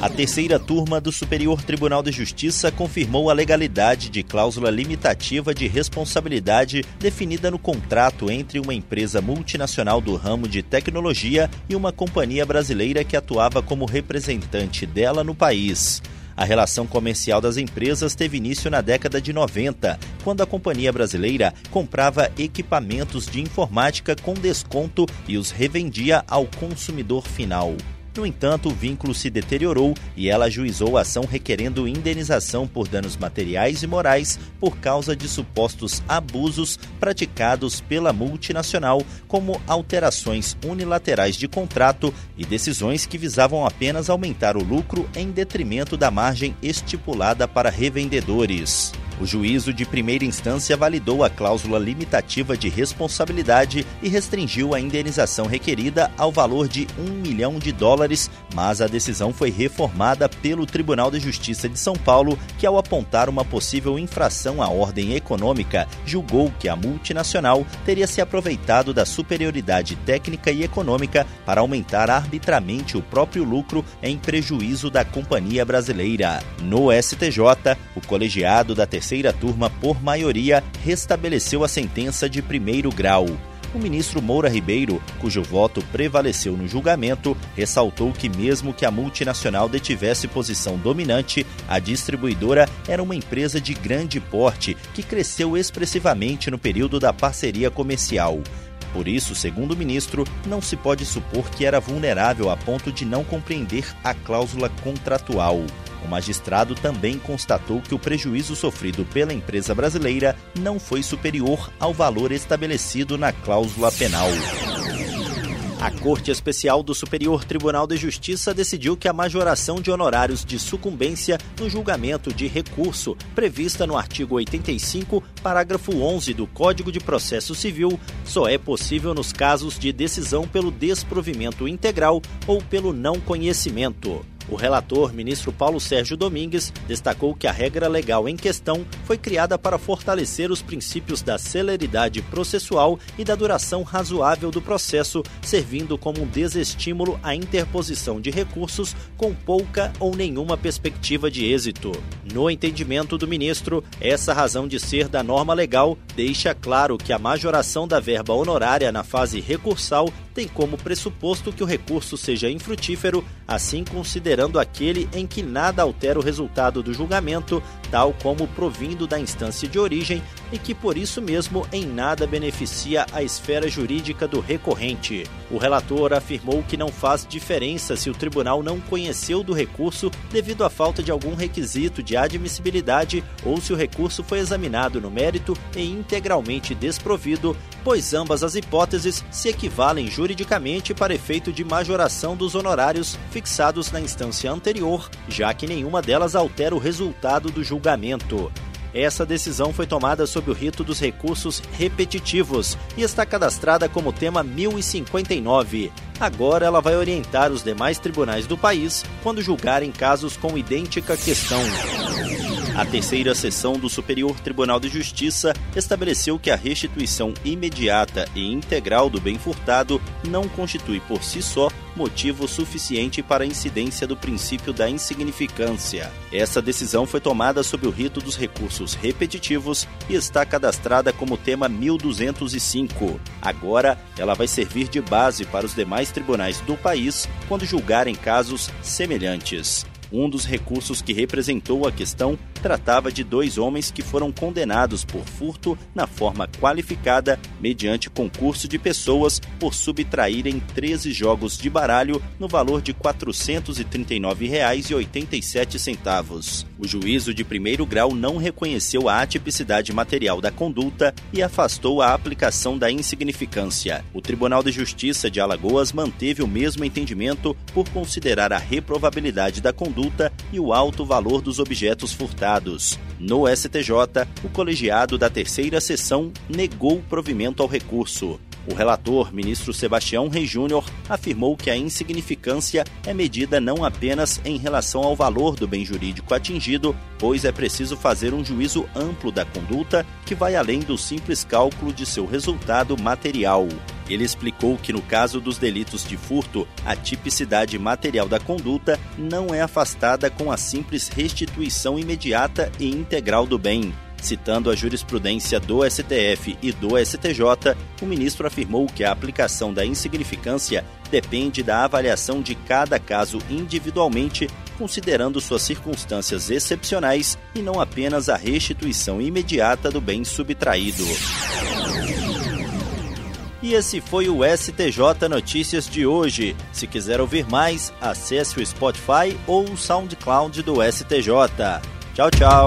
A terceira turma do Superior Tribunal de Justiça confirmou a legalidade de cláusula limitativa de responsabilidade definida no contrato entre uma empresa multinacional do ramo de tecnologia e uma companhia brasileira que atuava como representante dela no país. A relação comercial das empresas teve início na década de 90, quando a companhia brasileira comprava equipamentos de informática com desconto e os revendia ao consumidor final. No entanto, o vínculo se deteriorou e ela ajuizou a ação requerendo indenização por danos materiais e morais por causa de supostos abusos praticados pela multinacional, como alterações unilaterais de contrato e decisões que visavam apenas aumentar o lucro em detrimento da margem estipulada para revendedores. O juízo de primeira instância validou a cláusula limitativa de responsabilidade e restringiu a indenização requerida ao valor de um milhão de dólares, mas a decisão foi reformada pelo Tribunal de Justiça de São Paulo, que, ao apontar uma possível infração à ordem econômica, julgou que a multinacional teria se aproveitado da superioridade técnica e econômica para aumentar arbitramente o próprio lucro em prejuízo da companhia brasileira. No STJ, o colegiado da terceira terceira turma, por maioria, restabeleceu a sentença de primeiro grau. O ministro Moura Ribeiro, cujo voto prevaleceu no julgamento, ressaltou que, mesmo que a multinacional detivesse posição dominante, a distribuidora era uma empresa de grande porte que cresceu expressivamente no período da parceria comercial. Por isso, segundo o ministro, não se pode supor que era vulnerável a ponto de não compreender a cláusula contratual. O magistrado também constatou que o prejuízo sofrido pela empresa brasileira não foi superior ao valor estabelecido na cláusula penal. A Corte Especial do Superior Tribunal de Justiça decidiu que a majoração de honorários de sucumbência no julgamento de recurso, prevista no artigo 85, parágrafo 11 do Código de Processo Civil, só é possível nos casos de decisão pelo desprovimento integral ou pelo não conhecimento. O relator, ministro Paulo Sérgio Domingues, destacou que a regra legal em questão foi criada para fortalecer os princípios da celeridade processual e da duração razoável do processo, servindo como um desestímulo à interposição de recursos com pouca ou nenhuma perspectiva de êxito. No entendimento do ministro, essa razão de ser da norma legal deixa claro que a majoração da verba honorária na fase recursal tem como pressuposto que o recurso seja infrutífero, assim considerando aquele em que nada altera o resultado do julgamento, tal como provindo da instância de origem e que por isso mesmo em nada beneficia a esfera jurídica do recorrente. O relator afirmou que não faz diferença se o tribunal não conheceu do recurso devido à falta de algum requisito de admissibilidade ou se o recurso foi examinado no mérito e integralmente desprovido, pois ambas as hipóteses se equivalem juridicamente para efeito de majoração dos honorários fixados na instância anterior, já que nenhuma delas altera o resultado do julgamento. Essa decisão foi tomada sob o rito dos recursos repetitivos e está cadastrada como tema 1059. Agora ela vai orientar os demais tribunais do país quando julgarem casos com idêntica questão. A terceira sessão do Superior Tribunal de Justiça estabeleceu que a restituição imediata e integral do bem furtado não constitui por si só motivo suficiente para a incidência do princípio da insignificância. Essa decisão foi tomada sob o rito dos recursos repetitivos e está cadastrada como tema 1205. Agora, ela vai servir de base para os demais tribunais do país quando julgarem casos semelhantes. Um dos recursos que representou a questão tratava de dois homens que foram condenados por furto na forma qualificada mediante concurso de pessoas por subtraírem 13 jogos de baralho no valor de R$ 439,87. O juízo de primeiro grau não reconheceu a atipicidade material da conduta e afastou a aplicação da insignificância. O Tribunal de Justiça de Alagoas manteve o mesmo entendimento por considerar a reprovabilidade da conduta conduta e o alto valor dos objetos furtados. No STJ, o colegiado da terceira sessão negou o provimento ao recurso. O relator, ministro Sebastião Rei Júnior, afirmou que a insignificância é medida não apenas em relação ao valor do bem jurídico atingido, pois é preciso fazer um juízo amplo da conduta que vai além do simples cálculo de seu resultado material. Ele explicou que no caso dos delitos de furto, a tipicidade material da conduta não é afastada com a simples restituição imediata e integral do bem. Citando a jurisprudência do STF e do STJ, o ministro afirmou que a aplicação da insignificância depende da avaliação de cada caso individualmente, considerando suas circunstâncias excepcionais e não apenas a restituição imediata do bem subtraído. E esse foi o STJ Notícias de hoje. Se quiser ouvir mais, acesse o Spotify ou o SoundCloud do STJ. Tchau, tchau.